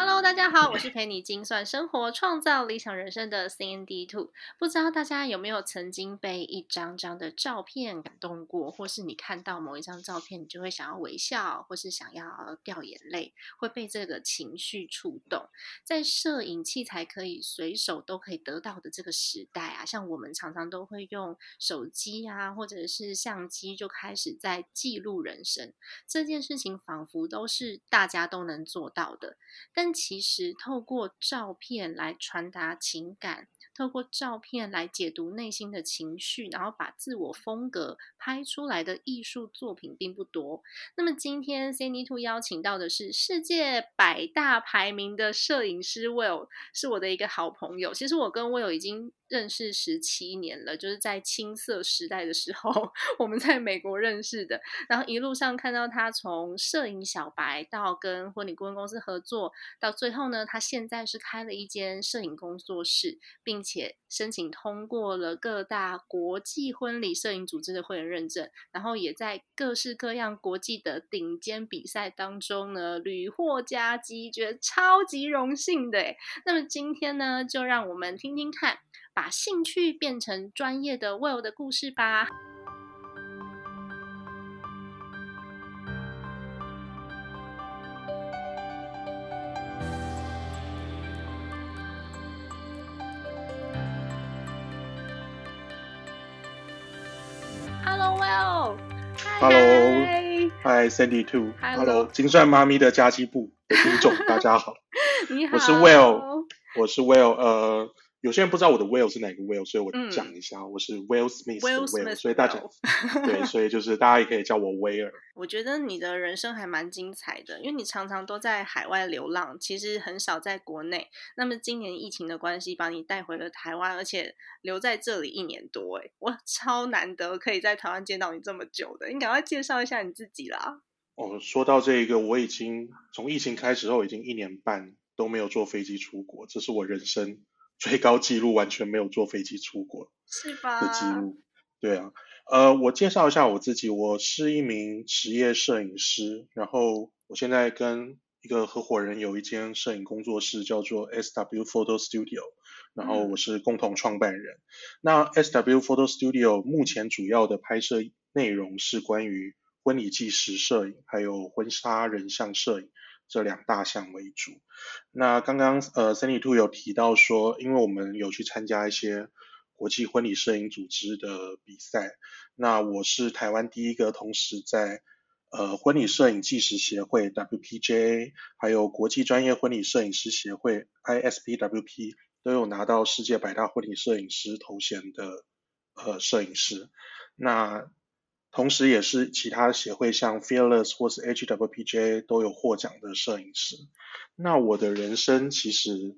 Hello，大家好，我 是陪你精算生活、创造理想人生的 CND Two。不知道大家有没有曾经被一张张的照片感动过，或是你看到某一张照片，你就会想要微笑，或是想要掉眼泪，会被这个情绪触动。在摄影器材可以随手都可以得到的这个时代啊，像我们常常都会用手机啊，或者是相机，就开始在记录人生。这件事情仿佛都是大家都能做到的，但其实，透过照片来传达情感，透过照片来解读内心的情绪，然后把自我风格拍出来的艺术作品并不多。那么，今天 c n d Two 邀请到的是世界百大排名的摄影师 Will，是我的一个好朋友。其实，我跟 Will 已经。认识十七年了，就是在青涩时代的时候，我们在美国认识的。然后一路上看到他从摄影小白到跟婚礼顾问公司合作，到最后呢，他现在是开了一间摄影工作室，并且申请通过了各大国际婚礼摄影组织的会员认证，然后也在各式各样国际的顶尖比赛当中呢屡获佳绩，觉得超级荣幸的。那么今天呢，就让我们听听看。把兴趣变成专业的 Will 的故事吧。Hello Will。Hello。Hi Sandy Two。Hello。金算妈咪的家计部的听众，大家好。你好。我是 Will。我是 Will。呃。有些人不知道我的 Will 是哪个 Will，所以我讲一下，我是 Will Smith 的 Will，所以大家 对，所以就是大家也可以叫我威尔。我觉得你的人生还蛮精彩的，因为你常常都在海外流浪，其实很少在国内。那么今年疫情的关系，把你带回了台湾，而且留在这里一年多，哎，我超难得可以在台湾见到你这么久的，你赶快介绍一下你自己啦。哦，说到这个，我已经从疫情开始后已经一年半都没有坐飞机出国，这是我人生。最高纪录完全没有坐飞机出国，是吧？的记录，对啊，呃，我介绍一下我自己，我是一名职业摄影师，然后我现在跟一个合伙人有一间摄影工作室，叫做 S W Photo Studio，然后我是共同创办人。那 S W Photo Studio 目前主要的拍摄内容是关于婚礼纪实摄影，还有婚纱人像摄影。这两大项为主。那刚刚呃，Sandy Two 有提到说，因为我们有去参加一些国际婚礼摄影组织的比赛。那我是台湾第一个同时在呃婚礼摄影纪实协会 WPJ，还有国际专业婚礼摄影师协会 ISPWP 都有拿到世界百大婚礼摄影师头衔的呃摄影师。那同时，也是其他协会像 Fearless 或是 HWPJ 都有获奖的摄影师。那我的人生其实，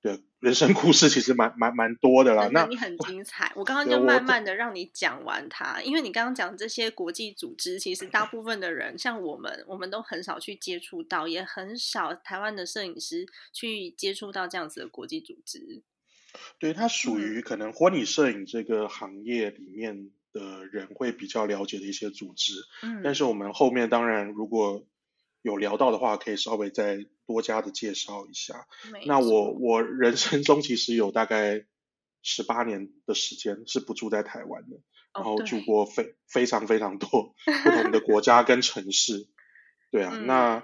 对人生故事其实蛮蛮蛮多的啦。那你很精彩，我刚刚就慢慢的让你讲完它，因为你刚刚讲这些国际组织，其实大部分的人像我们，我们都很少去接触到，也很少台湾的摄影师去接触到这样子的国际组织。对，它属于可能婚礼摄影这个行业里面。的人会比较了解的一些组织，嗯，但是我们后面当然如果有聊到的话，可以稍微再多加的介绍一下。那我我人生中其实有大概十八年的时间是不住在台湾的，然后住过非非常非常多 不同的国家跟城市，对啊，那。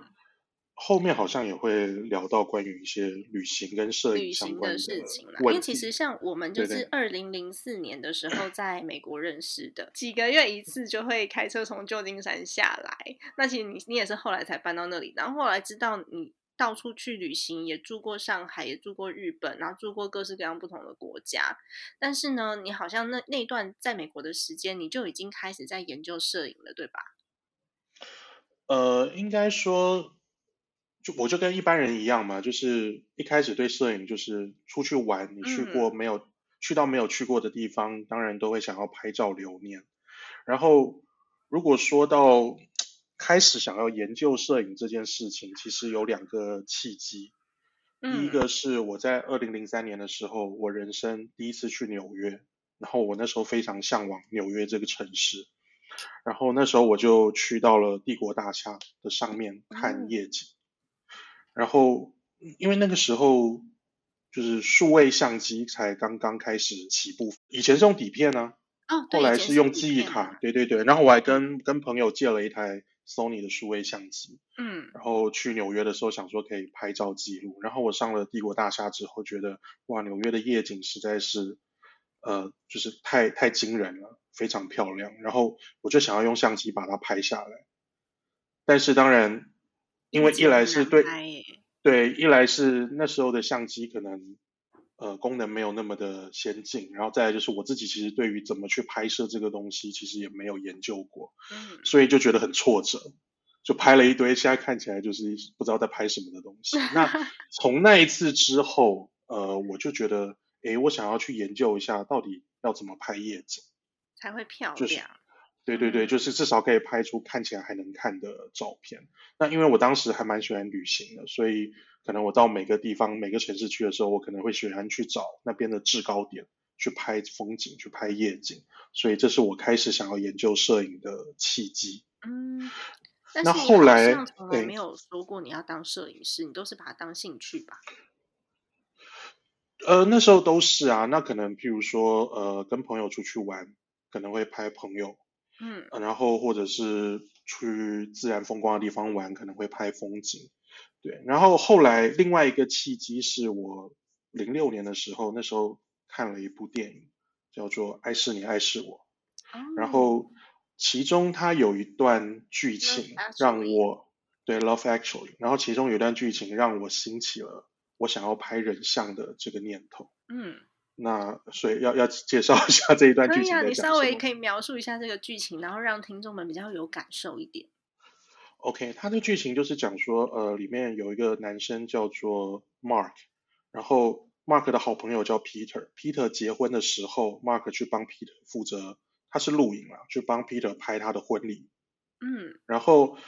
后面好像也会聊到关于一些旅行跟摄影相关的事情了，因为其实像我们就是二零零四年的时候在美国认识的，几个月一次就会开车从旧金山下来。那其实你你也是后来才搬到那里，然后后来知道你到处去旅行，也住过上海，也住过日本，然后住过各式各样不同的国家。但是呢，你好像那那段在美国的时间，你就已经开始在研究摄影了，对吧？呃，应该说，就我就跟一般人一样嘛，就是一开始对摄影就是出去玩，你去过嗯没有？去到没有去过的地方，当然都会想要拍照留念。然后，如果说到开始想要研究摄影这件事情，其实有两个契机。第一嗯个是我在二零零三年的时候，我人生第一次去纽约，然后我那时候非常向往纽约这个城市，然后那时候我就去到了帝国大厦的上面看嗯夜景，然后因为那个时候就是数位相机才刚刚开始起步，以前是用底片呢、哦，对，后来是用记忆卡，，对对对，然后我还跟跟朋友借了一台 Sony 的数位相机，嗯然后去纽约的时候想说可以拍照记录，然后我上了帝国大厦之后，觉得哇，纽约的夜景实在是，呃，就是太太惊人了，非常漂亮，然后我就想要用相机把它拍下来，但是当然，因为一来是对对，一来是那时候的相机可能呃功能没有那么的先进，然后再来就是我自己其实对于怎么去拍摄这个东西其实也没有研究过，嗯所以就觉得很挫折，就拍了一堆，现在看起来就是不知道在拍什么的东西。那 从那一次之后，呃，我就觉得，诶，我想要去研究一下到底要怎么拍夜景。才会漂就是亮。对对对，嗯就是至少可以拍出看起来还能看的照片。那因为我当时还蛮喜欢旅行的，所以可能我到每个地方、每个城市去的时候，我可能会喜欢去找那边的制高点，去拍风景、去拍夜景。所以这是我开始想要研究摄影的契机。嗯，那后来从来对没有说过你要当摄影师，你都是把它当兴趣吧？呃，那时候都是啊，那可能譬如说，呃，跟朋友出去玩，可能会拍朋友，嗯呃然后或者是去自然风光的地方玩，可能会拍风景。对，然后后来另外一个契机是我零六年的时候，那时候看了一部电影，叫做《爱是你，爱是我》，然哦后其中它有一段剧情让我对 Love Actually，然后其中有一段剧情让我兴起了我想要拍人像的这个念头。嗯，那所以要要介绍一下这一段可以啊，剧情你讲什么稍微可以描述一下这个剧情，然后让听众们比较有感受一点。OK，它的剧情就是讲说，呃，里面有一个男生叫做 Mark，然后 Mark 的好朋友叫 Peter。Peter 结婚的时候，Mark 去帮 Peter 负责，他是录影了，去帮 Peter 拍他的婚礼。嗯然后，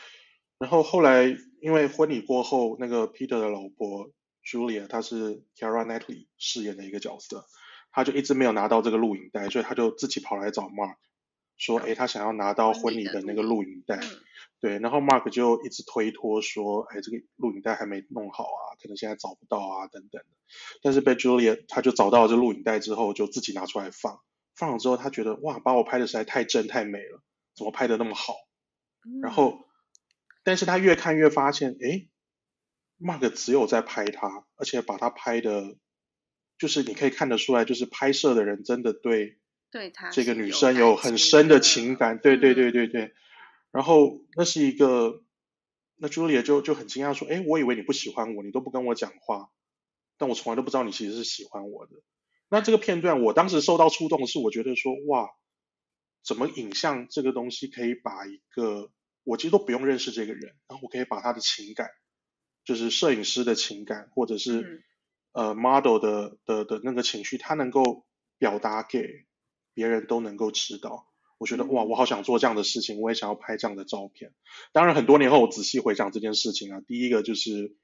然后后来因为婚礼过后，那个 Peter 的老婆 Julia，她是 Keira Knightley 饰演的一个角色，他就一直没有拿到这个录影带，所以他就自己跑来找 Mark，说，诶，他想要拿到婚礼的那个录影带。嗯对，然后 Mark 就一直推脱说，哎，这个录影带还没弄好啊，可能现在找不到啊，等等。但是被 Julia 他就找到了这录影带之后，就自己拿出来放，放了之后，他觉得哇，把我拍的实在太真太美了，怎么拍的那么好？嗯然后，但是他越看越发现，哎，Mark 只有在拍他，而且把他拍的，就是你可以看得出来，就是拍摄的人真的对对她这个女生有很深的的情感，对对嗯对对对。然后那是一个，那 Julia 就就很惊讶说，哎，我以为你不喜欢我，你都不跟我讲话，但我从来都不知道你其实是喜欢我的。那这个片段，我当时受到触动的是，我觉得说，哇，怎么影像这个东西可以把一个我其实都不用认识这个人，然后我可以把他的情感，就是摄影师的情感，或者是、嗯呃 model 的的的那个情绪，他能够表达给别人都能够知道。我觉得哇，嗯我好想做这样的事情，我也想要拍这样的照片。当然，很多年后我仔细回想这件事情啊，第一个就是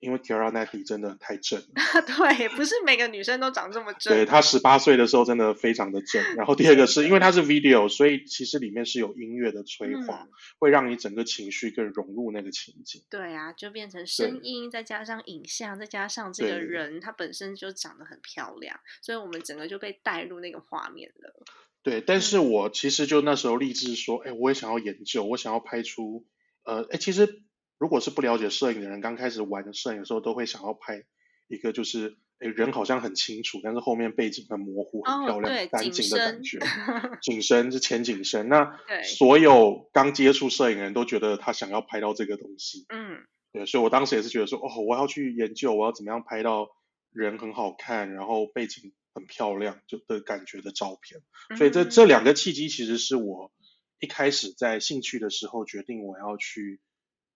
因为 Keira Knightley 真的太正了，对，不是每个女生都长这么正。对她十八岁的时候真的非常的正。然后第二个是因为它是 video，所以其实里面是有音乐的催化，嗯会让你整个情绪更融入那个情景。对啊，就变成声音，再加上影像，再加上这个人，她本身就长得很漂亮，所以我们整个就被带入那个画面了。对，但是嗯我其实就那时候立志说，哎，我也想要研究，我想要拍出，呃，哎，其实如果是不了解摄影的人，刚开始玩摄影的时候，都会想要拍一个就是，哎，人好像很清楚，但是后面背景很模糊、很哦漂亮、干净的感觉。景深是前景深，那所有刚接触摄影的人都觉得他想要拍到这个东西。嗯对，所以我当时也是觉得说，哦，我要去研究，我要怎么样拍到人很好看，然后背景很漂亮就的感觉的照片。所以这嗯这两个契机其实是我一开始在兴趣的时候决定我要去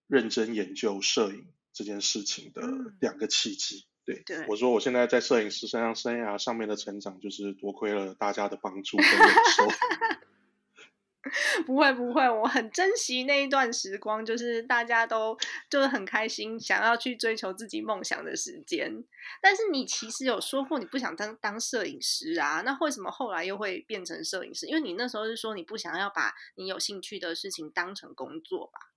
认真研究摄影这件事情的嗯两个契机。对，对我说我现在在摄影师身上生涯上面的成长，就是多亏了大家的帮助跟忍受。不会不会，我很珍惜那一段时光，就是大家都就是很开心，想要去追求自己梦想的时间。但是你其实有说过你不想当当摄影师啊，那为什么后来又会变成摄影师？因为你那时候是说你不想要把你有兴趣的事情当成工作吧？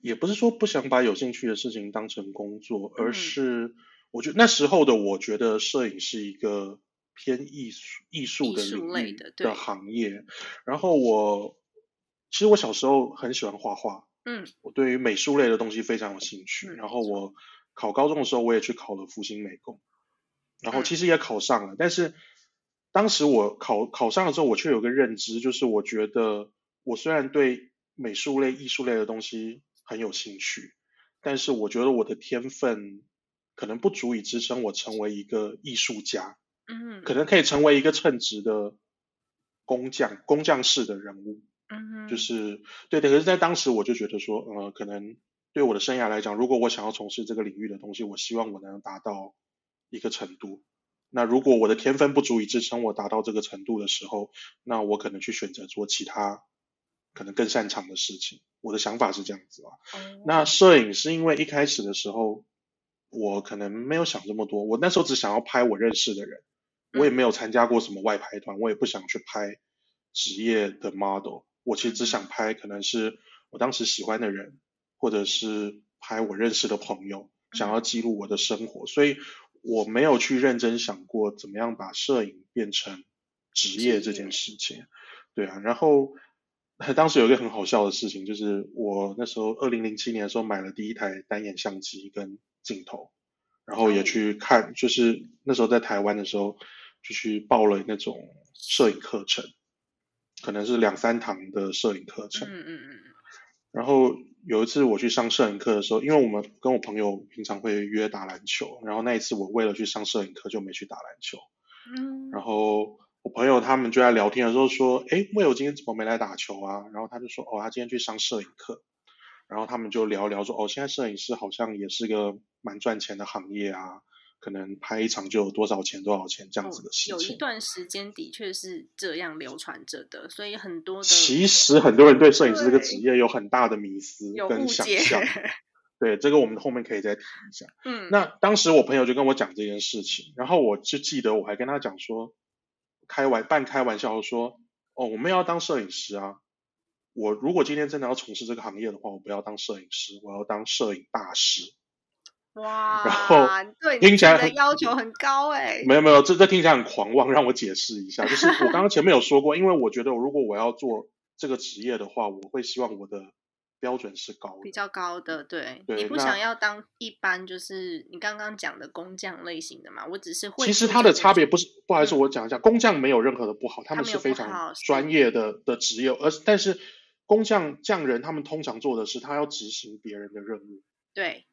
也不是说不想把有兴趣的事情当成工作，而嗯是我觉得那时候的我觉得摄影是一个偏艺术艺术的领域类的行业。然后我其实我小时候很喜欢画画，嗯我对于美术类的东西非常有兴趣。嗯然后我考高中的时候，我也去考了复兴美工，然后嗯其实也考上了。但是当时我考考上了之后，我却有个认知，就是我觉得我虽然对美术类、艺术类的东西很有兴趣，但是我觉得我的天分可能不足以支撑我成为一个艺术家，嗯可能可以成为一个称职的工匠、工匠式的人物。嗯，就是对的，可是，在当时我就觉得说，呃，可能对我的生涯来讲，如果我想要从事这个领域的东西，我希望我能达到一个程度。那如果我的天分不足以支撑我达到这个程度的时候，那我可能去选择做其他可能更擅长的事情。我的想法是这样子啊。哦那摄影是因为一开始的时候，我可能没有想这么多，我那时候只想要拍我认识的人，我也没有参加过什么外拍团，我也不想去拍职业的 model，我其实只想拍可能是我当时喜欢的人，或者是拍我认识的朋友，想要记录我的生活，所以我没有去认真想过怎么样把摄影变成职业这件事情。对啊，然后当时有一个很好笑的事情，就是我那时候二零零七年的时候买了第一台单眼相机跟镜头，然后也去看，就是那时候在台湾的时候就去报了那种摄影课程，可能是两三堂的摄影课程。嗯嗯嗯然后有一次我去上摄影课的时候，因为我们跟我朋友平常会约打篮球，然后那一次我为了去上摄影课就没去打篮球。嗯，然后我朋友他们就在聊天的时候说：“哎，魏友今天怎么没来打球啊？”然后他就说：“哦，他今天去上摄影课。”然后他们就聊聊说：“哦，现在摄影师好像也是个蛮赚钱的行业啊，可能拍一场就有多少钱多少钱这样子的事哦有一。段时间的确是这样流传着的，所以很多的其实很多人对摄影师这个职业有很大的迷思跟，想象。对，这个我们后面可以再提一下。嗯，那当时我朋友就跟我讲这件事情，然后我就记得我还跟他讲说，开玩半开玩笑地说，哦，我们要当摄影师啊。我如果今天真的要从事这个行业的话，我不要当摄影师，我要当摄影大师。哇，然后对听起来很要求很高哎，没有没有，这这听起来很狂妄，让我解释一下。就是我刚刚前面有说过，因为我觉得如果我要做这个职业的话，我会希望我的标准是高的。比较高的，对，对你不想要当一般就是你刚刚讲的工匠类型的嘛？我只是会其实做它的差别不是，不好意思，嗯我讲一下，工匠没有任何的不好，他们是非常专业的的职业，而但是工匠匠人他们通常做的是他要执行别人的任务，对，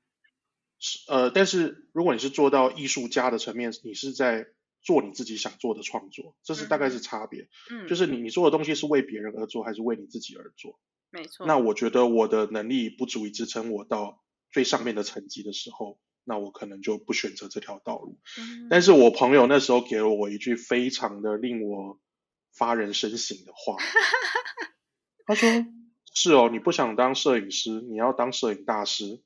是呃，但是如果你是做到艺术家的层面，你是在做你自己想做的创作，这是大概是嗯差别，嗯，就是你你做的东西是为别人而做，还是为你自己而做？没错，那我觉得我的能力不足以支撑我到最上面的层级的时候，那我可能就不选择这条道路。嗯但是我朋友那时候给了我一句非常的令我发人深省的话，他说：“是哦，你不想当摄影师，你要当摄影大师。”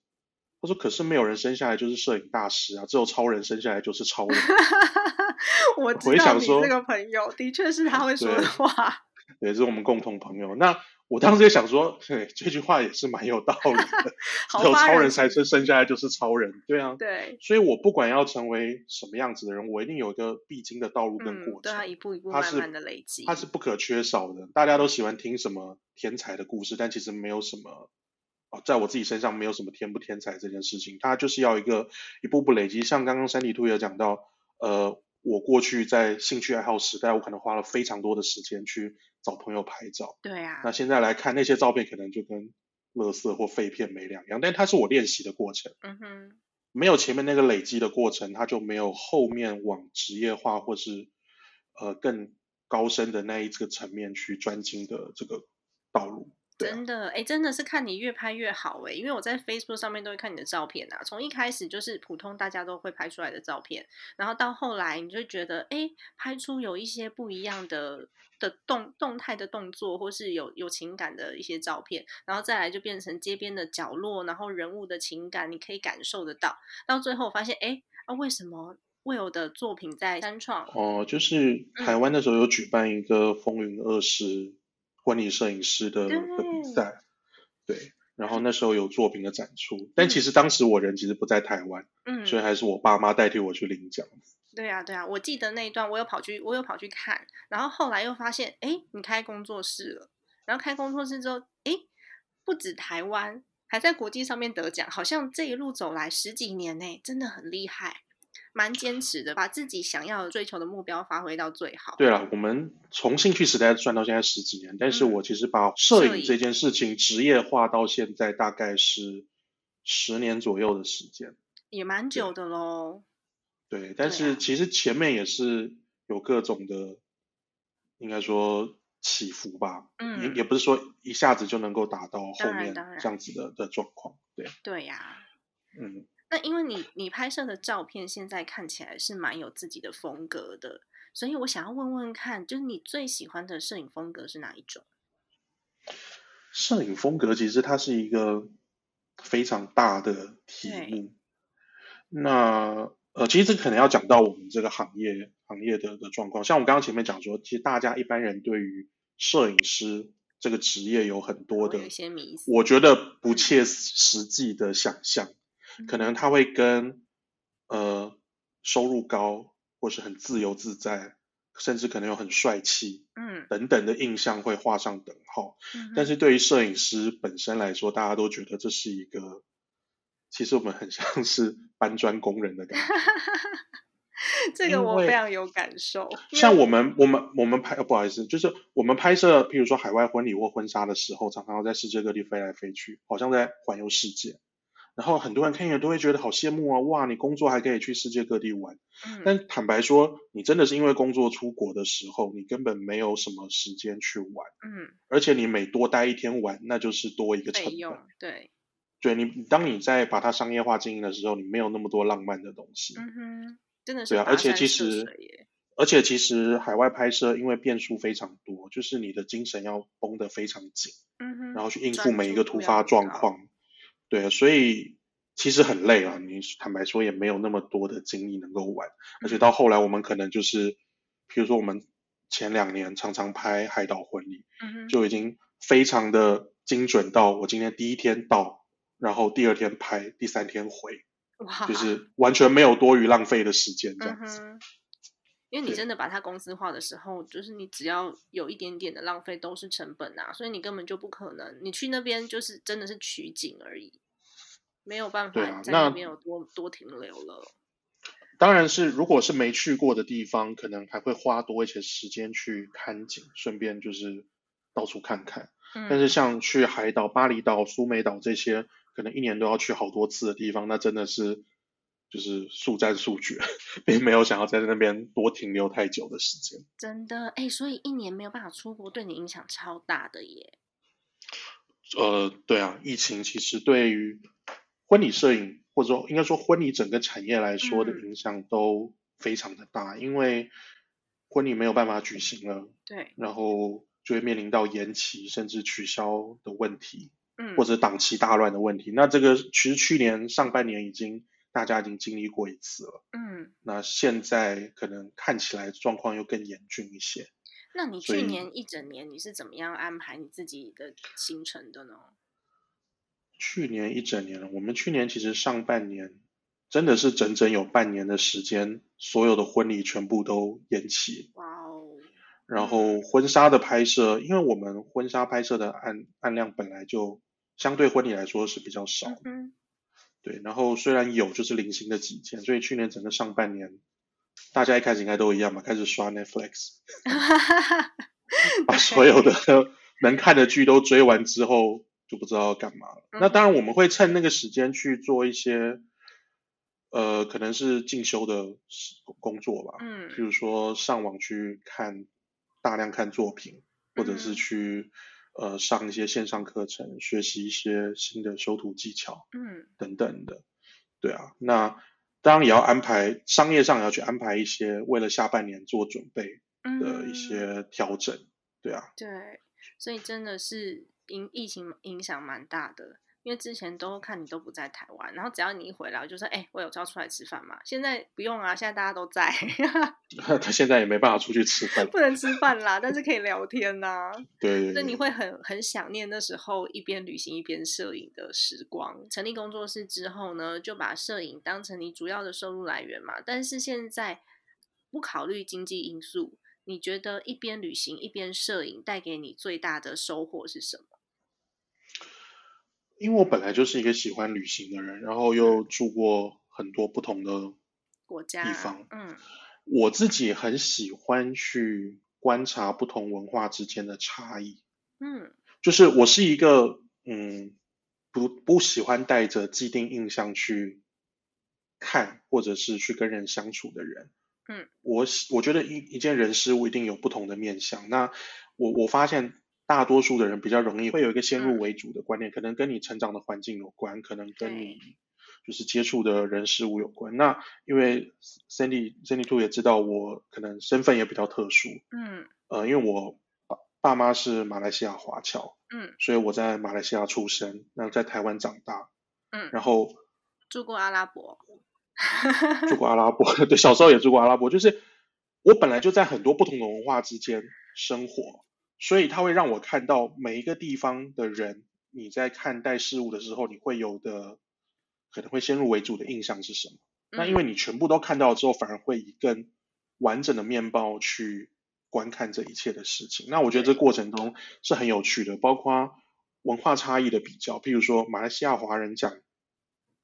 他说：“可是没有人生下来就是摄影大师啊，只有超人生下来就是超人。我知我也道你想说这个朋友的确是他会说的话，”也，是我们共同朋友。那我当时也想说，对，这句话也是蛮有道理的，只有超人才是生下来就是超人，对啊。对，所以我不管要成为什么样子的人，我一定有一个必经的道路跟嗯，过程。对啊，一步一步它是慢慢的累积，它是不可缺少的。大家都喜欢听什么天才的故事，但其实没有什么哦，在我自己身上没有什么天不天才这件事情，它就是要一个一步步累积。像刚刚山地兔也讲到，呃，我过去在兴趣爱好时代，我可能花了非常多的时间去找朋友拍照。对啊那，现在来看那些照片，可能就跟垃圾或废片没两样，但它是我练习的过程。嗯哼，没有前面那个累积的过程，它就没有后面往职业化或是呃更高深的那一个层面去专精的这个道路。真的，哎，真的是看你越拍越好哎，因为我在 Facebook 上面都会看你的照片啊，从一开始就是普通大家都会拍出来的照片，然后到后来你就觉得，哎，拍出有一些不一样的的动动态的动作，或是有有情感的一些照片，然后再来就变成街边的角落，然后人物的情感你可以感受得到，到最后发现，哎，啊，为什么 Will 的作品在三创？哦，就是台湾那时候有举办一个风云二十婚礼摄影师的的比赛，对，然后那时候有作品的展出，但其实当时我人其实不在台湾，嗯，所以还是我爸妈代替我去领奖。对啊，对啊，我记得那一段我有跑去，我有跑去看，然后后来又发现，哎，你开工作室了，然后开工作室之后，哎，不止台湾，还在国际上面得奖，好像这一路走来十几年呢，真的很厉害，蛮坚持的，把自己想要追求的目标发挥到最好。对了，我们从兴趣时代算到现在十几年，但是嗯我其实把摄摄影影这件事情职业化到现在大概是十年左右的时间。也蛮久的喽。对，但是其实前面也是有各种的，应该说起伏吧，嗯也也不是说一下子就能够达到后面这样子的的状况。对，对呀、嗯，那因为你你拍摄的照片现在看起来是蛮有自己的风格的，所以我想要问问看，就是你最喜欢的摄影风格是哪一种？摄影风格其实它是一个非常大的题目。那呃，其实这可能要讲到我们这个行业行业的的状况。像我刚刚前面讲说，其实大家一般人对于摄影师这个职业有很多的会有一些迷思。我觉得不切实际的想象，可能他会跟呃收入高或是很自由自在，甚至可能有很帅气嗯，等等的印象会画上等号。嗯但是对于摄影师本身来说，大家都觉得这是一个，其实我们很像是搬砖工人的感觉。这个我非常有感受。像我们我们我们拍，呃不好意思，就是我们拍摄，譬如说海外婚礼或婚纱的时候，常常要在世界各地飞来飞去，好像在环游世界。然后很多人看见都会觉得好羡慕啊！哇，你工作还可以去世界各地玩。嗯但坦白说，你真的是因为工作出国的时候，你根本没有什么时间去玩，嗯而且你每多待一天玩，那就是多一个成本。对，对你，当你在把它商业化经营的时候，你没有那么多浪漫的东西。嗯哼，真的是对啊，而且其实，而且其实海外拍摄因为变数非常多，就是你的精神要绷得非常紧，嗯哼，然后去应付每一个突发，状况。对，所以其实很累啊。你坦白说也没有那么多的精力能够玩，而且嗯到后来我们可能就是，比如说我们前两年常常拍海岛婚礼，嗯，就已经非常的精准到我今天第一天到，然后第二天拍，第三天回，就是完全没有多余浪费的时间这嗯样子。哼。因为你真的把它公司化的时候，就是你只要有一点点的浪费都是成本啊，所以你根本就不可能，你去那边就是真的是取景而已，没有办法在那边有多多停留了。当然是，如果是没去过的地方，可能还会花多一些时间去看景，顺便就是到处看看。嗯，但是像去海岛、巴厘岛、苏梅岛这些，可能一年都要去好多次的地方，那真的是就是速战速决，并没有想要在那边多停留太久的时间。真的哎，所以一年没有办法出国，对你影响超大的耶。呃，对啊，疫情其实对于婚礼摄影或者说应该说婚礼整个产业来说的嗯影响都非常的大，因为婚礼没有办法举行了，对，然后就会面临到延期甚至取消的问题，嗯，或者档期大乱的问题。那这个其实去年上半年已经大家已经经历过一次了，嗯，那现在可能看起来状况又更严峻一些。那你去年一整年你是怎么样安排你自己的行程的呢？去年一整年了，我们去年其实上半年真的是整整有半年的时间，所有的婚礼全部都延期。哇哦，然后婚纱的拍摄，因为我们婚纱拍摄的案案量本来就相对婚礼来说是比较少的，嗯哼，对。然后虽然有，就是零星的几件，所以去年整个上半年，大家一开始应该都一样吧，开始刷 Netflix，把所有的能看的剧都追完之后，就不知道要干嘛了。那当然，我们会趁那个时间去做一些，呃，可能是进修的事工作吧，嗯譬如说上网去看大量看作品，或者是嗯去呃上一些线上课程，学习一些新的修图技巧，嗯等等的。对啊，那当然也要安排商业上也要去安排一些为了下半年做准备的一嗯些调整。对啊，对，所以真的是因疫情影响蛮大的，因为之前都看你都不在台湾，然后只要你一回来，我就说，哎、我有要出来吃饭嘛？现在不用啊，现在大家都在，他现在也没办法出去吃饭。不能吃饭啦，但是可以 聊天呐、对对对，那你会很很想念那时候一边旅行一边摄影的时光。成立工作室之后呢，就把摄影当成你主要的收入来源嘛。但是现在不考虑经济因素，你觉得一边旅行一边摄影带给你最大的收获是什么？因为我本来就是一个喜欢旅行的人，然后又住过很多不同的国家地方，嗯我自己很喜欢去观察不同文化之间的差异。嗯就是我是一个嗯不不喜欢带着既定印象去看或者是去跟人相处的人。嗯，我喜我觉得一一件人事物一定有不同的面相。那我我发现大多数的人比较容易会有一个先入嗯为主的观念，可能跟你成长的环境有关，可能跟你就是接触的人事物有关。那因为 Sandy Sandy Two 也知道我可能身份也比较特殊，嗯。呃，因为我爸爸妈是马来西亚华侨，嗯。所以我在马来西亚出生，那在台湾长大，嗯，然后住过阿拉伯，住过阿拉伯，对，小时候也住过阿拉伯，就是我本来就在很多不同的文化之间生活，所以它会让我看到每一个地方的人，你在看待事物的时候，你会有的可能会先入为主的印象是什么？那因为嗯你全部都看到之后，反而会以更完整的面貌去观看这一切的事情。那我觉得这过程中是很有趣的，包括文化差异的比较，譬如说马来西亚华人讲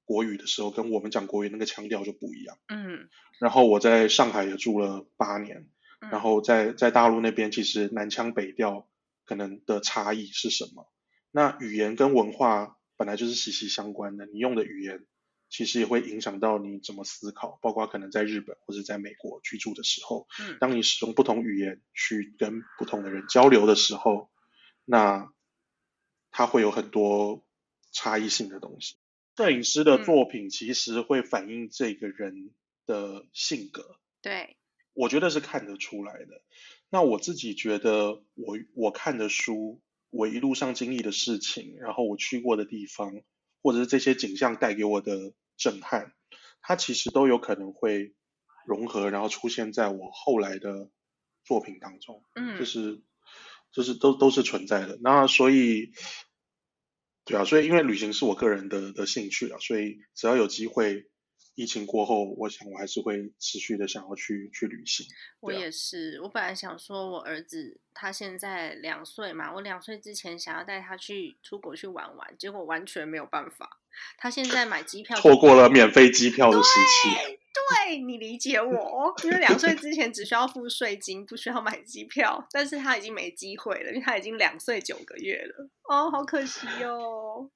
国语的时候，跟我们讲国语那个腔调就不一样。嗯然后我在上海也住了八年，嗯然后在在大陆那边，其实南腔北调可能的差异是什么？那语言跟文化本来就是息息相关的，你用的语言其实也会影响到你怎么思考，包括可能在日本或者在美国居住的时候，嗯当你使用不同语言去跟不同的人交流的时候，那它会有很多差异性的东西。摄影师的嗯作品其实会反映这个人的性格，对，我觉得是看得出来的。那我自己觉得我，我看的书，我一路上经历的事情，然后我去过的地方，或者是这些景象带给我的震撼，它其实都有可能会融合，然后出现在我后来的作品当中，嗯就是就是都都是存在的。那所以，对啊，所以因为旅行是我个人的的兴趣啊，所以只要有机会，疫情过后，我想我还是会持续的想要去去旅行。我也是，我本来想说，我儿子他现在两岁嘛，我两岁之前想要带他去出国去玩玩，结果完全没有办法。他现在买机票就错过了免费机票的时期，对你理解我，因为两岁之前只需要付税金，不需要买机票，但是他已经没机会了，因为他已经两岁九个月了。哦，好可惜哦。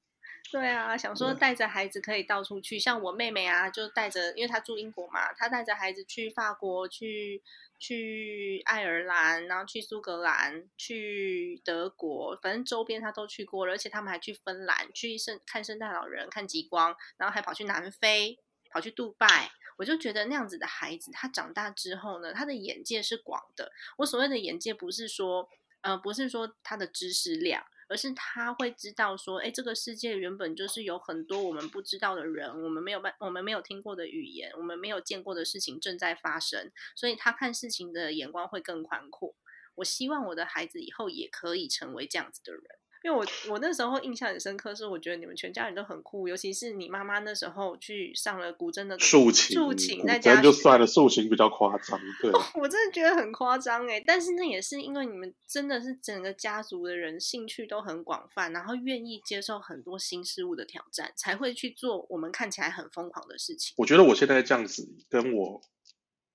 对啊，想说带着孩子可以到处去，像我妹妹啊，就带着，因为她住英国嘛，她带着孩子去法国、去去爱尔兰，然后去苏格兰、去德国，反正周边她都去过了，而且他们还去芬兰，去圣看圣诞老人、看极光，然后还跑去南非，跑去杜拜。我就觉得那样子的孩子，他长大之后呢，他的眼界是广的。我所谓的眼界，不是说，呃，不是说他的知识量，而是他会知道说，哎，这个世界原本就是有很多我们不知道的人，我们没有办，我们没有听过的语言，我们没有见过的事情正在发生，所以他看事情的眼光会更宽阔。我希望我的孩子以后也可以成为这样子的人。因为我我那时候印象很深刻，是我觉得你们全家人都很酷，尤其是你妈妈那时候去上了古筝的竖琴，竖琴古在家就算了，竖琴比较夸张，对。我真的觉得很夸张哎，但是那也是因为你们真的是整个家族的人兴趣都很广泛，然后愿意接受很多新事物的挑战，才会去做我们看起来很疯狂的事情。我觉得我现在这样子，跟我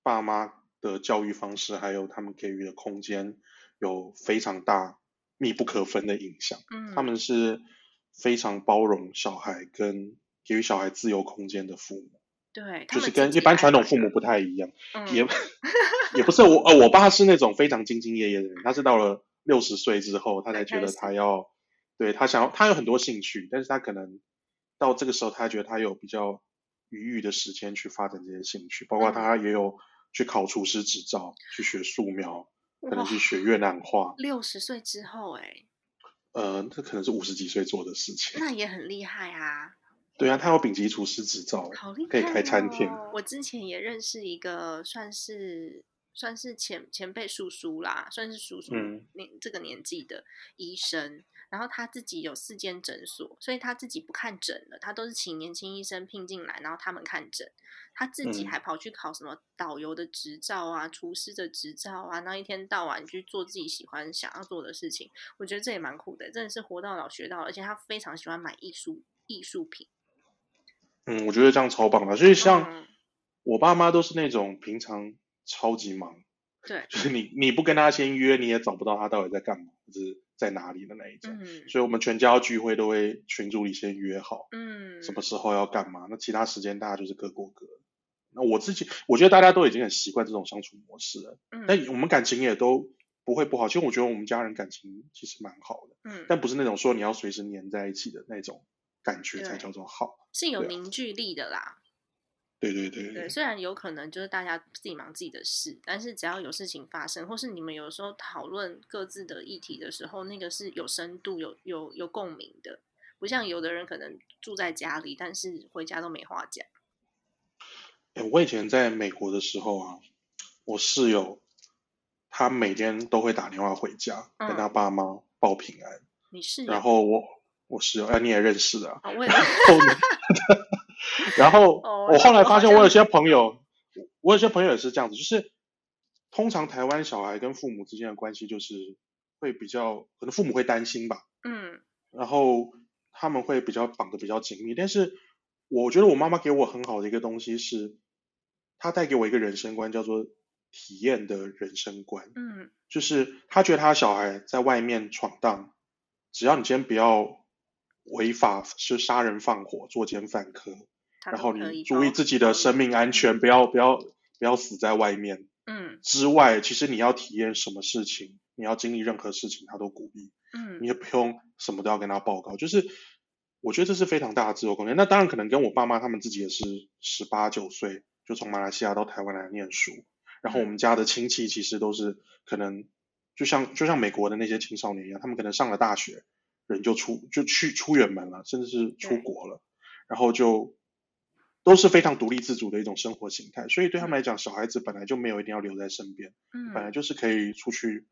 爸妈的教育方式，还有他们给予的空间，有非常大、密不可分的影响。嗯，他们是非常包容小孩跟给予小孩自由空间的父母，对，就是跟一般传统父母不太一样。嗯也 也不是我呃，我爸是那种非常兢兢业业的人，他是到了六十岁之后，他才觉得他要，对他想要，他有很多兴趣，但是他可能到这个时候，他觉得他有比较余裕的时间去发展这些兴趣，包括他也有去考厨师执照，去学素描，可能去学越南话。六十岁之后，哎，呃，这可能是五十几岁做的事情。那也很厉害啊。对啊，他有丙级厨师执照，好厉害，可以开餐厅。我之前也认识一个，算是算是前前辈叔叔啦，算是叔叔年这个年纪的医生。然后他自己有四间诊所，所以他自己不看诊了，他都是请年轻医生聘进来，然后他们看诊。他自己还跑去考什么导游的执照啊、厨师的执照啊，那一天到晚去做自己喜欢想要做的事情。我觉得这也蛮酷的，真的是活到老学到老，而且他非常喜欢买艺术艺术品。嗯，我觉得这样超棒的。所以像我爸妈都是那种平常超级忙，对，就是你你不跟他先约，你也找不到他到底在干嘛，或者在哪里的那一种。嗯，所以我们全家聚会都会群组里先约好，嗯，什么时候要干嘛，那其他时间大家就是各过各。那我自己我觉得大家都已经很习惯这种相处模式了，嗯，但我们感情也都不会不好。其实我觉得我们家人感情其实蛮好的，嗯，但不是那种说你要随时黏在一起的那种。感觉才叫做好，是有凝聚力的啦。对对对对，虽然有可能就是大家自己忙自己的事，但是只要有事情发生，或是你们有时候讨论各自的议题的时候，那个是有深度、有有有共鸣的。不像有的人可能住在家里，但是回家都没话讲。哎，我以前在美国的时候啊，我室友他每天都会打电话回家跟他爸妈报平安。你是？然后我。我室友哎，你也认识的啊。我然 后我后来发现，我有些朋友，我有些朋友也是这样子，就是通常台湾小孩跟父母之间的关系，就是会比较，可能父母会担心吧。嗯。然后他们会比较绑的比较紧密，但是我觉得我妈妈给我很好的一个东西是，她带给我一个人生观，叫做体验的人生观。嗯。就是她觉得她小孩在外面闯荡，只要你今天不要。违法是杀人放火、作奸犯科，然后你注意自己的生命安全，不要不要不要死在外面。嗯，之外，其实你要体验什么事情，你要经历任何事情，他都鼓励。嗯，你也不用什么都要跟他报告，就是我觉得这是非常大的自由空间。那当然可能跟我爸妈他们自己也是十八九岁就从马来西亚到台湾来念书，然后我们家的亲戚其实都是可能就像就像美国的那些青少年一样，他们可能上了大学。人就出就去出远门了，甚至是出国了，然后就都是非常独立自主的一种生活形态。所以对他们来讲，小孩子本来就没有一定要留在身边，嗯，本来就是可以出去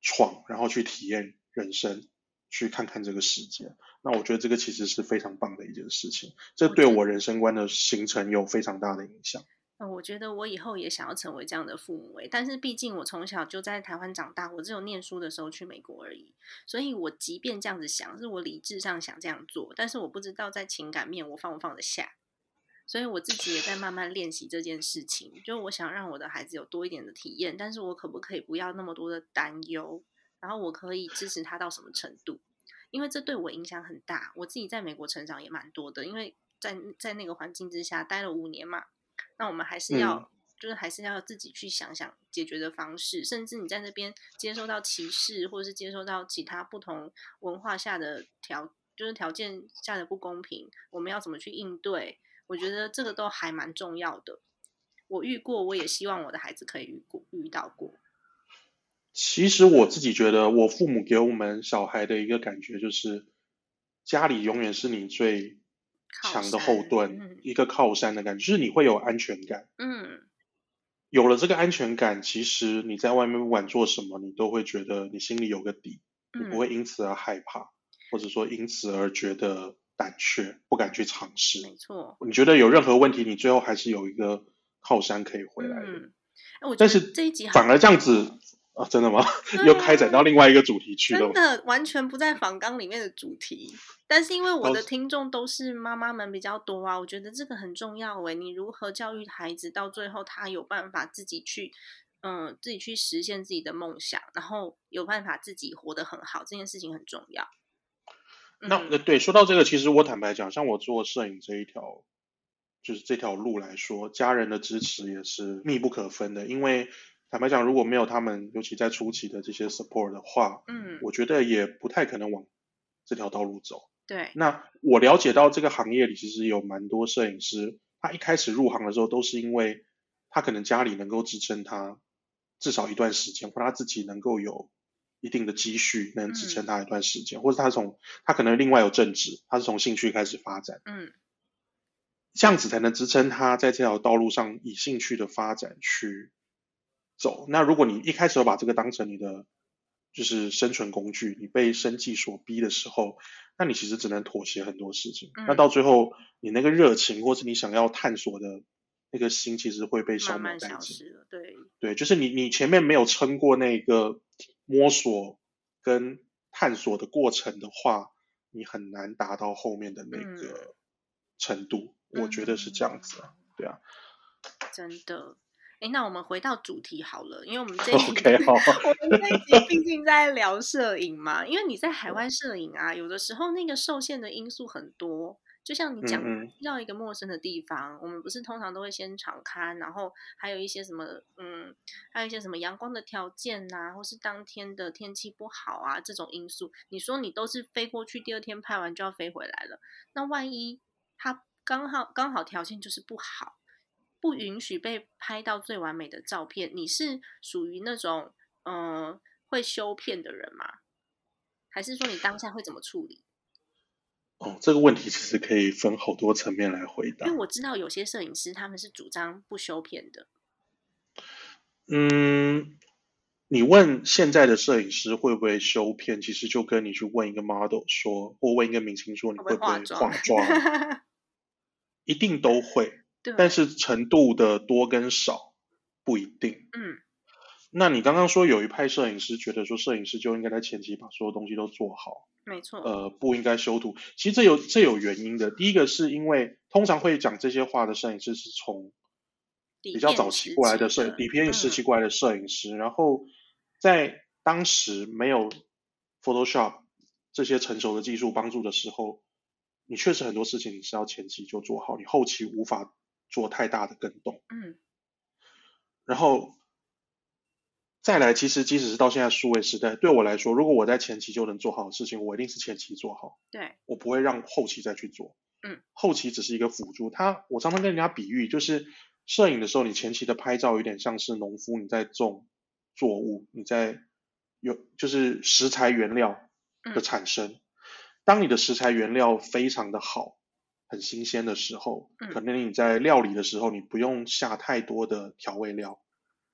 闯，然后去体验人生，去看看这个世界。那我觉得这个其实是非常棒的一件事情，这对我人生观的形成有非常大的影响。嗯，我觉得我以后也想要成为这样的父母诶，但是毕竟我从小就在台湾长大，我只有念书的时候去美国而已，所以我即便这样子想，是我理智上想这样做，但是我不知道在情感面我放不放得下，所以我自己也在慢慢练习这件事情。就我想让我的孩子有多一点的体验，但是我可不可以不要那么多的担忧？然后我可以支持他到什么程度？因为这对我影响很大。我自己在美国成长也蛮多的，因为在在那个环境之下待了五年嘛。那我们还是要，就是还是要自己去想想解决的方式，甚至你在那边接受到歧视，或者是接受到其他不同文化下的条，就是条件下的不公平，我们要怎么去应对？我觉得这个都还蛮重要的。我遇过，我也希望我的孩子可以遇过遇到过。其实我自己觉得，我父母给我们小孩的一个感觉就是，家里永远是你最。强的后盾，一个靠山的感觉，就是你会有安全感。嗯，有了这个安全感，其实你在外面不管做什么，你都会觉得你心里有个底，你不会因此而害怕，或者说因此而觉得胆怯，不敢去尝试。没错，你觉得有任何问题，你最后还是有一个靠山可以回来的。嗯，但是这一集反而这样子。啊，真的吗？又开展到另外一个主题去了。真的完全不在访纲里面的主题，但是因为我的听众都是妈妈们比较多啊，我觉得这个很重要诶。你如何教育孩子，到最后他有办法自己去，嗯，自己去实现自己的梦想，然后有办法自己活得很好，这件事情很重要。那对，说到这个，其实我坦白讲，像我做摄影这一条，就是这条路来说，家人的支持也是密不可分的，因为。坦白讲，如果没有他们，尤其在初期的这些 support 的话，嗯，我觉得也不太可能往这条道路走。对，那我了解到这个行业里其实有蛮多摄影师，他一开始入行的时候都是因为他可能家里能够支撑他至少一段时间，或他自己能够有一定的积蓄能支撑他一段时间，或者他从他可能另外有正职，他是从兴趣开始发展，嗯，这样子才能支撑他在这条道路上以兴趣的发展去走。那如果你一开始就把这个当成你的就是生存工具，你被生计所逼的时候，那你其实只能妥协很多事情。嗯那到最后，你那个热情或是你想要探索的那个心，其实会被消磨殆尽。对，对，就是你你前面没有撑过那个摸索跟探索的过程的话，你很难达到后面的那个程度。我觉得是这样子啊，对啊。真的。哎，那我们回到主题好了，因为我们这一集 我们这一集毕竟在聊摄影嘛，因为你在海外摄影啊，有的时候那个受限的因素很多。就像你讲，嗯嗯去到一个陌生的地方，我们不是通常都会先敞开，然后还有一些什么，嗯，还有一些什么阳光的条件呐、或是当天的天气不好啊这种因素。你说你都是飞过去，第二天拍完就要飞回来了，那万一它刚好刚好条件就是不好，不允许被拍到最完美的照片，你是属于那种嗯、呃会修片的人吗？还是说你当下会怎么处理？哦，这个问题其实可以分好多层面来回答因为。我知道有些摄影师他们是主张不修片的，嗯，你问现在的摄影师会不会修片，其实就跟你去问一个 model 说，或问一个明星说你会不会化妆，一定都会，但是程度的多跟少不一定。嗯那你刚刚说有一派摄影师觉得说摄影师就应该在前期把所有东西都做好，没错，呃，不应该修图。其实这有这有原因的。第一个是因为通常会讲这些话的摄影师是从比较早期过来的期摄底片时嗯期过来的摄影师，然后在当时没有 Photoshop 这些成熟的技术帮助的时候，你确实很多事情你是要前期就做好，你后期无法做太大的更动。嗯然后再来，其实即使是到现在数位时代，对我来说，如果我在前期就能做好的事情，我一定是前期做好，对，我不会让后期再去做。嗯，后期只是一个辅助。它，我常常跟人家比喻，就是摄影的时候，你前期的拍照有点像是农夫你在种作物，你在有就是食材原料的嗯产生。当你的食材原料非常的好，很新鲜的时候，嗯可能你在料理的时候，你不用下太多的调味料，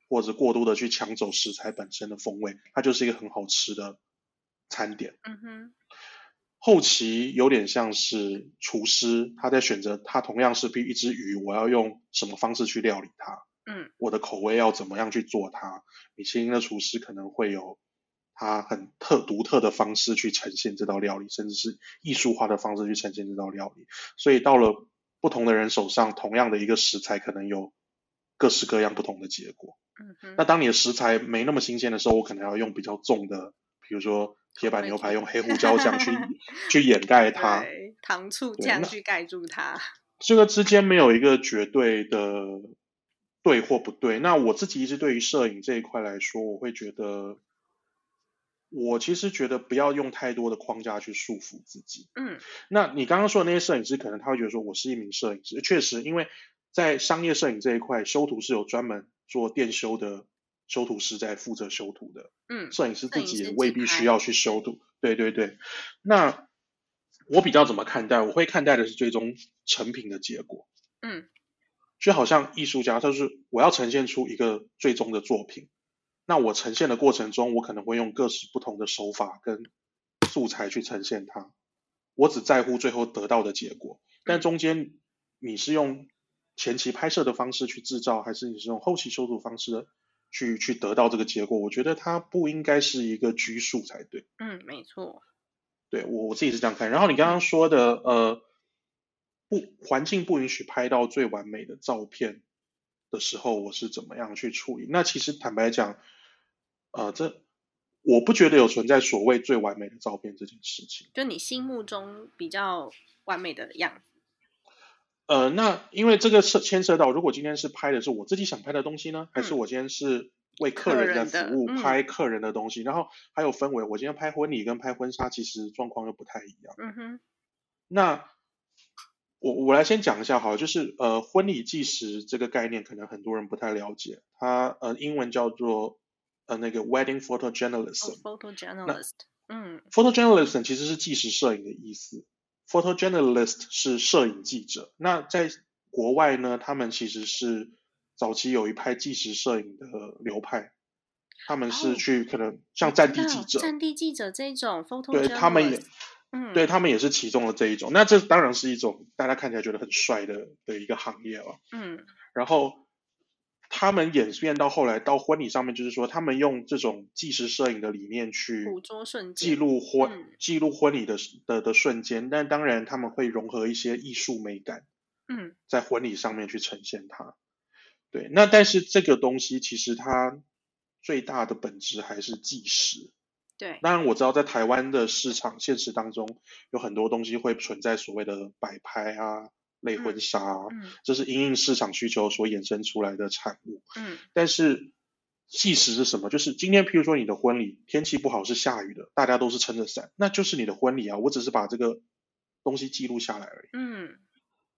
或者过度的去抢走食材本身的风味，它就是一个很好吃的餐点。嗯哼，后期有点像是厨师，他在选择他同样是比一只鱼，我要用什么方式去料理它，嗯我的口味要怎么样去做它。米其林的厨师可能会有他很特独特的方式去呈现这道料理，甚至是艺术化的方式去呈现这道料理。所以到了不同的人手上，同样的一个食材，可能有各式各样不同的结果。嗯哼，那当你的食材没那么新鲜的时候，我可能要用比较重的，比如说铁板牛排，用黑胡椒酱去去掩盖它。糖醋酱去盖住它，这个之间没有一个绝对的对或不对。那我自己一直对于摄影这一块来说，我会觉得，我其实觉得不要用太多的框架去束缚自己。嗯那你刚刚说的那些摄影师，可能他会觉得说我是一名摄影师，确实，因为在商业摄影这一块，修图是有专门做电修的修图师在负责修图的。嗯摄影师自己也未必需要去修图。对对对，那我比较怎么看待？我会看待的是最终成品的结果。嗯就好像艺术家，他就是我要呈现出一个最终的作品，那我呈现的过程中，我可能会用各式不同的手法跟素材去呈现它。我只在乎最后得到的结果，但中间你是用前期拍摄的方式去制造，还是你是用后期修图方式去去得到这个结果？我觉得它不应该是一个拘束才对。嗯，没错，对我我自己是这样看。然后你刚刚说的，呃，不环境不允许拍到最完美的照片的时候，我是怎么样去处理？那其实坦白讲，呃，这我不觉得有存在所谓最完美的照片这件事情。就你心目中比较完美的样子，呃，那因为这个是牵涉到，如果今天是拍的是我自己想拍的东西呢，还是嗯我今天是为客人人在服务，拍客人的东西，然后还有氛围。我今天拍婚礼跟拍婚纱其实状况又不太一样。嗯哼，那我我来先讲一下好了，就是呃婚礼纪实这个概念，可能很多人不太了解，它呃英文叫做呃那个 wedding photojournalism。哦 photojournalist，嗯 photojournalism 其实是纪实摄影的意思，photojournalist 是摄影记者。那在国外呢，他们其实是早期有一派纪实摄影的流派，他们哦是去可能像战地记者，战地记者这种 photojournalist，对他们也嗯，对他们也是其中的这一种。那这当然是一种大家看起来觉得很帅的的一个行业了。嗯然后他们演变到后来到婚礼上面，就是说他们用这种纪实摄影的理念去捕捉瞬间记录婚、嗯记录婚礼的的的瞬间，但当然他们会融合一些艺术美感嗯在婚礼上面去呈现它。对，那但是这个东西其实它最大的本质还是纪实。对，当然我知道在台湾的市场现实当中，有很多东西会存在所谓的摆拍啊、类婚纱这是因应市场需求所衍生出来的产物。嗯但是纪实是什么？就是今天，譬如说你的婚礼天气不好是下雨的，大家都是撑着伞，那就是你的婚礼啊。我只是把这个东西记录下来而已，嗯，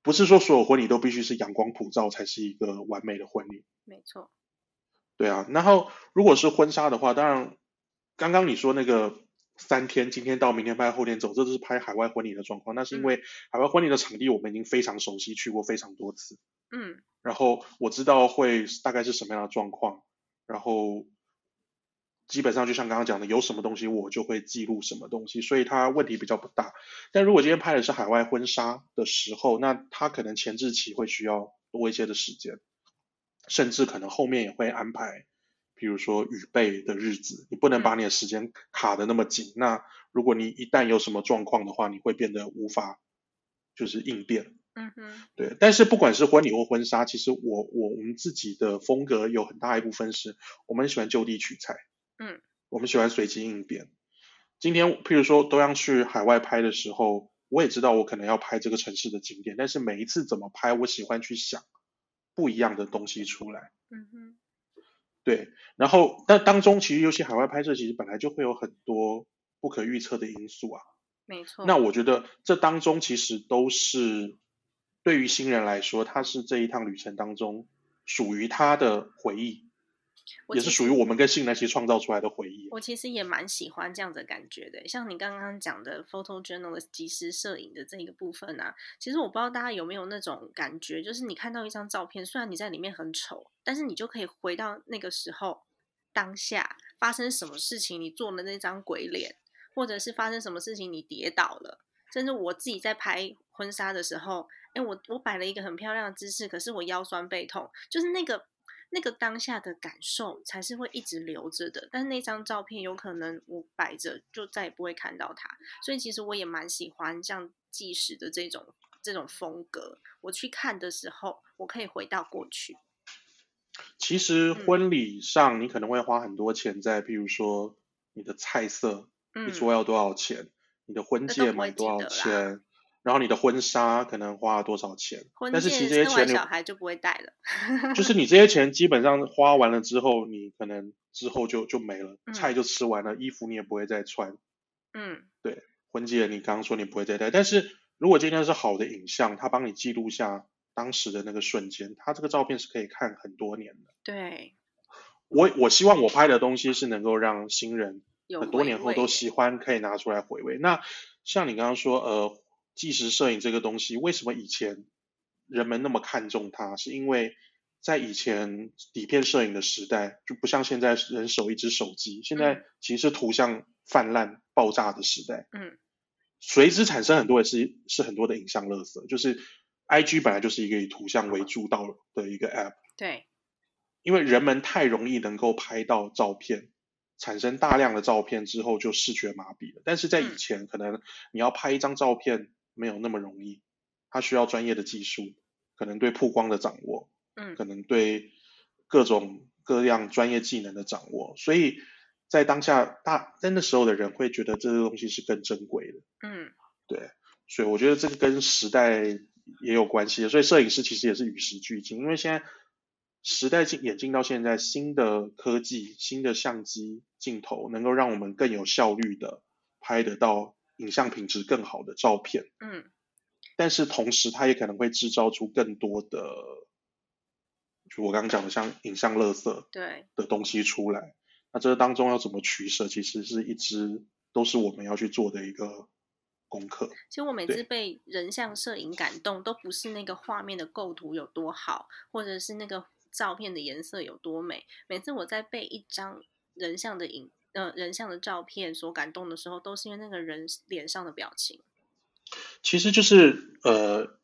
不是说所有婚礼都必须是阳光普照才是一个完美的婚礼。没错，对啊，然后如果是婚纱的话，当然刚刚你说那个三天，今天到明天拍，后天走，这都是拍海外婚礼的状况。那是因为海外婚礼的场地我们已经非常熟悉，去过非常多次。嗯然后我知道会大概是什么样的状况，然后基本上就像刚刚讲的，有什么东西我就会记录什么东西，所以它问题比较不大。但如果今天拍的是海外婚纱的时候，那它可能前置期会需要多一些的时间，甚至可能后面也会安排，比如说预备的日子，你不能把你的时间卡的那么紧。那如果你一旦有什么状况的话，你会变得无法就是应变。嗯哼，对，但是不管是婚礼或婚纱，其实我我我们自己的风格有很大一部分是我们喜欢就地取材，嗯，我们喜欢随机应变。今天譬如说都要去海外拍的时候，我也知道我可能要拍这个城市的景点，但是每一次怎么拍，我喜欢去想不一样的东西出来。嗯哼，对，然后但当中其实尤其海外拍摄，其实本来就会有很多不可预测的因素啊。没错。那我觉得这当中其实都是对于新人来说，他是这一趟旅程当中属于他的回忆，也是属于我们跟新人一起创造出来的回忆。我其实也蛮喜欢这样的感觉的，像你刚刚讲的 photojournalist 即时摄影的这个部分啊，其实我不知道大家有没有那种感觉，就是你看到一张照片，虽然你在里面很丑，但是你就可以回到那个时候当下发生什么事情，你做了那张鬼脸，或者是发生什么事情你跌倒了，甚至我自己在拍婚纱的时候，哎，我我摆了一个很漂亮的姿势，可是我腰酸背痛，就是那个那个当下的感受才是会一直留着的。但是那张照片有可能我摆着就再也不会看到它，所以其实我也蛮喜欢像纪实的这种这种风格。我去看的时候，我可以回到过去。其实嗯婚礼上你可能会花很多钱在，譬如说你的菜色，嗯一桌要多少钱，你的婚戒买多少钱，然后你的婚纱可能花了多少钱，但是其实这些钱你小孩就不会带了，就是你这些钱基本上花完了之后，你可能之后就就没了，嗯菜就吃完了，衣服你也不会再穿，嗯对婚戒你刚刚说你不会再戴，但是如果今天是好的影像，它帮你记录下当时的那个瞬间，它这个照片是可以看很多年的。对，我我希望我拍的东西是能够让新人很多年后都喜欢，可以拿出来回味。那像你刚刚说，呃，纪实摄影这个东西，为什么以前人们那么看重它？是因为在以前底片摄影的时代，就不像现在人手一只手机，现在嗯其实是图像泛滥爆炸的时代。嗯随之产生很多也是是很多的影像垃圾，就是 I G 本来就是一个以图像为主导的一个 App，对，因为人们太容易能够拍到照片，产生大量的照片之后就视觉麻痹了。但是在以嗯前，可能你要拍一张照片没有那么容易，它需要专业的技术，可能对曝光的掌握，嗯可能对各种各样专业技能的掌握，所以在当下大在那时候的人会觉得这个东西是更珍贵的。嗯对，所以我觉得这个跟时代也有关系。所以摄影师其实也是与时俱进，因为现在时代进演进到现在，新的科技、新的相机镜头能够让我们更有效率的拍得到影像品质更好的照片。嗯，但是同时，它也可能会制造出更多的，就我刚刚讲的像影像垃圾对，的东西出来。那这当中要怎么取舍，其实是一直都是我们要去做的一个功课。其实我每次被人像摄影感动，都不是那个画面的构图有多好，或者是那个照片的颜色有多美。每次我在被一张人像的影呃人像的照片所感动的时候，都是因为那个人脸上的表情。其实就是呃，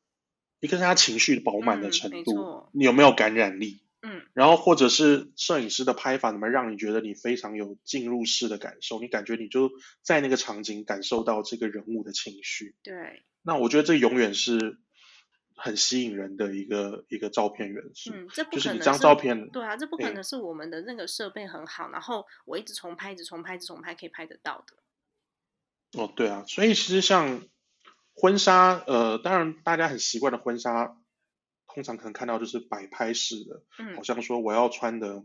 一个是他情绪饱满的嗯程度，你有没有感染力？嗯然后或者是摄影师的拍法，能不能让你觉得你非常有进入式的感受？你感觉你就在那个场景感受到这个人物的情绪。对，那我觉得这永远是很吸引人的一个一个照片元素。嗯，这不就是你可能是张照片对啊，这不可能是我们的那个设备很好，然后我一直重拍、一直重拍、一直重拍可以拍得到的。哦，对啊，所以其实像婚纱，呃，当然大家很习惯的婚纱，通常可能看到就是摆拍式的，嗯好像说我要穿的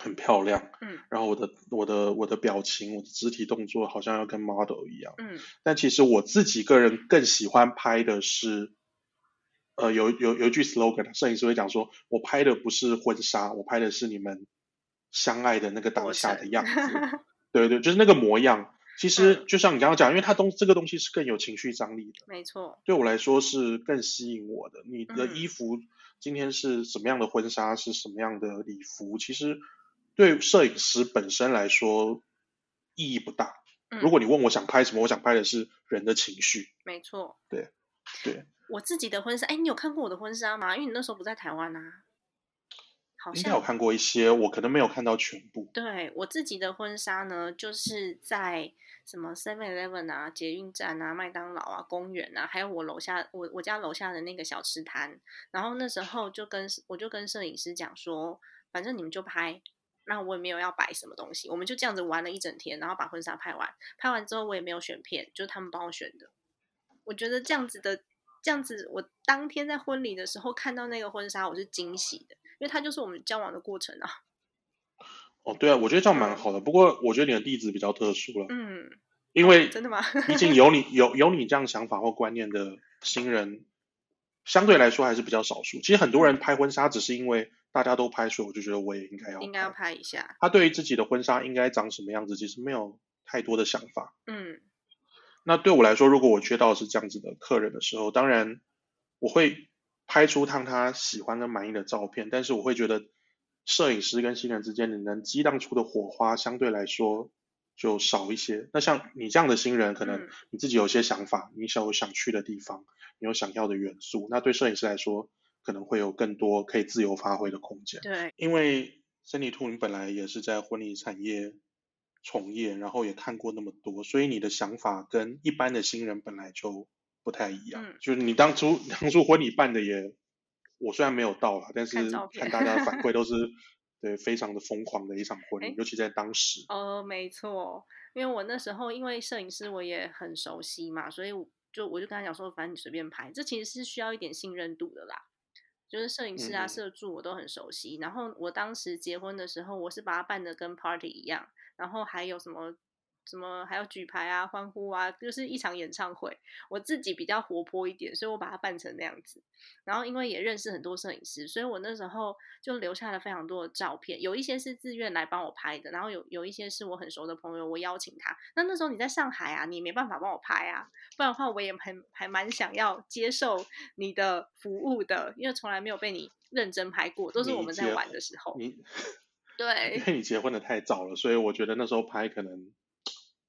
很漂亮，嗯然后我的我的我的表情、我的肢体动作好像要跟 model 一样。嗯但其实我自己个人更喜欢拍的是，呃，有有有一句 slogan，摄影师会讲说，我拍的不是婚纱，我拍的是你们相爱的那个当下的样子。对对，就是那个模样。其实嗯就像你刚刚讲，因为它东这个东西是更有情绪张力的，没错，对我来说是更吸引我的。你的嗯衣服今天是什么样的婚纱，是什么样的礼服，其实对摄影师本身来说意义不大。嗯如果你问我想拍什么，我想拍的是人的情绪。没错。对对，我自己的婚纱，哎，你有看过我的婚纱吗？因为你那时候不在台湾啊。好像应该有看过一些，我可能没有看到全部。对我自己的婚纱呢，就是在什么 Seven Eleven 啊、捷运站啊、麦当劳啊、公园啊，还有我楼下我我家楼下的那个小吃摊。然后那时候就跟我就跟摄影师讲说，反正你们就拍，那我也没有要摆什么东西，我们就这样子玩了一整天，然后把婚纱拍完。拍完之后我也没有选片，就是他们帮我选的。我觉得这样子的，这样子我当天在婚礼的时候看到那个婚纱，我是惊喜的，因为它就是我们交往的过程啊。哦，对啊，我觉得这样蛮好的。不过我觉得你的地址比较特殊了，嗯，因为真的吗？毕竟有你有有你这样想法或观念的新人，相对来说还是比较少数。其实很多人拍婚纱只是因为大家都拍，所以我就觉得我也应该要应该要拍。拍一下。他对于自己的婚纱应该长什么样子，其实没有太多的想法。嗯那对我来说，如果我接到是这样子的客人的时候，当然我会拍出让他喜欢跟满意的照片，但是我会觉得摄影师跟新人之间你能激荡出的火花相对来说就少一些。那像你这样的新人，可能嗯你自己有些想法，你想有想去的地方，你有想要的元素，那对摄影师来说可能会有更多可以自由发挥的空间。对，因为森尼兔你本来也是在婚礼产业从业，然后也看过那么多，所以你的想法跟一般的新人本来就不太一样。嗯就是你当初 当初婚礼办的也，我虽然没有到啦，但是看大家的反馈都是 对非常的疯狂的一场婚礼，尤其在当时。哦，没错，因为我那时候因为摄影师我也很熟悉嘛，所以我就我就跟他讲说，反正你随便拍，这其实是需要一点信任度的啦。就是摄影师啊、摄助我都很熟悉，然后我当时结婚的时候，我是把它办的跟 party 一样，然后还有什么什么还有举牌啊、欢呼啊，就是一场演唱会。我自己比较活泼一点，所以我把它办成那样子。然后因为也认识很多摄影师，所以我那时候就留下了非常多的照片，有一些是自愿来帮我拍的，然后有有一些是我很熟的朋友，我邀请他。那那时候你在上海啊，你没办法帮我拍啊，不然的话我也很还蛮想要接受你的服务的，因为从来没有被你认真拍过，都是我们在玩的时候。你对因，为你结婚的太早了，所以我觉得那时候拍可能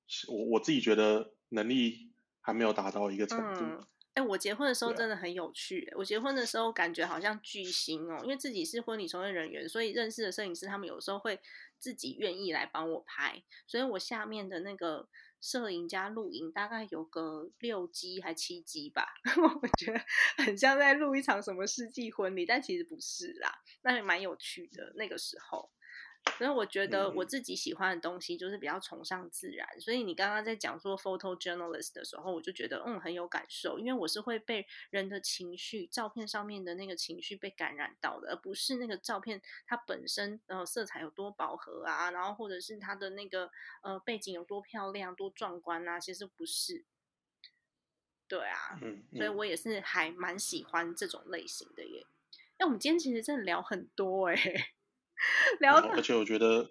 是我我自己觉得能力还没有达到一个程度。嗯，哎、我结婚的时候真的很有趣、我结婚的时候感觉好像巨星哦，因为自己是婚礼从业人员，所以认识的摄影师他们有时候会自己愿意来帮我拍，所以我下面的那个摄影加录影大概有个六 G 还七 G 吧，我觉得很像在录一场什么世纪婚礼，但其实不是啦，那也蛮有趣的那个时候。所以我觉得嗯我自己喜欢的东西就是比较崇尚自然，所以你刚刚在讲说 photojournalist 的时候，我就觉得嗯很有感受，因为我是会被人的情绪、照片上面的那个情绪被感染到的，而不是那个照片它本身呃色彩有多饱和啊，然后或者是它的那个呃背景有多漂亮、多壮观啊，其实不是。对啊，嗯，所以嗯我也是还蛮喜欢这种类型的耶。那我们今天其实真的聊很多哎、聊而且我觉得，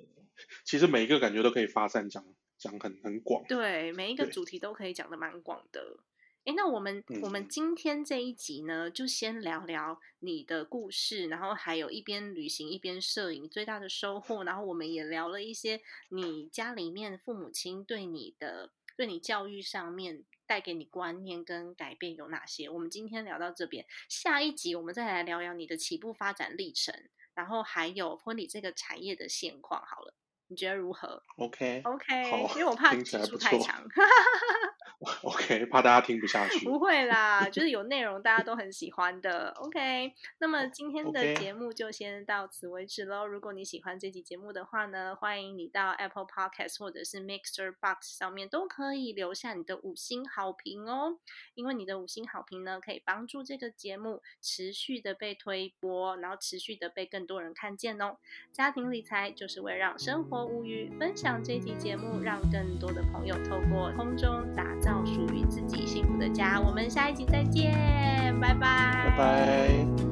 其实每一个感觉都可以发散讲讲很很广。对每一个主题都可以讲的蛮广的。诶，那我们、我们嗯今天这一集呢，就先聊聊你的故事，然后还有一边旅行一边摄影最大的收获，然后我们也聊了一些你家里面父母亲对你的对你教育上面带给你观念跟改变有哪些。我们今天聊到这边，下一集我们再来聊聊你的起步发展历程，然后还有婚礼这个产业的现况。好了，你觉得如何 OK？OK，好因为我怕听起集来不错数太长。OK，怕大家听不下去。不会啦，就是有内容大家都很喜欢的。OK，那么今天的节目就先到此为止喽。如果你喜欢这期节目的话呢，欢迎你到 Apple Podcast 或者是 Mixer Box 上面都可以留下你的五星好评哦。因为你的五星好评呢，可以帮助这个节目持续的被推播，然后持续的被更多人看见哦。家庭理财就是为了让生活无虞，分享这期节目，让更多的朋友透过空中打造属于自己幸福的家。我们下一集再见，拜拜，拜拜。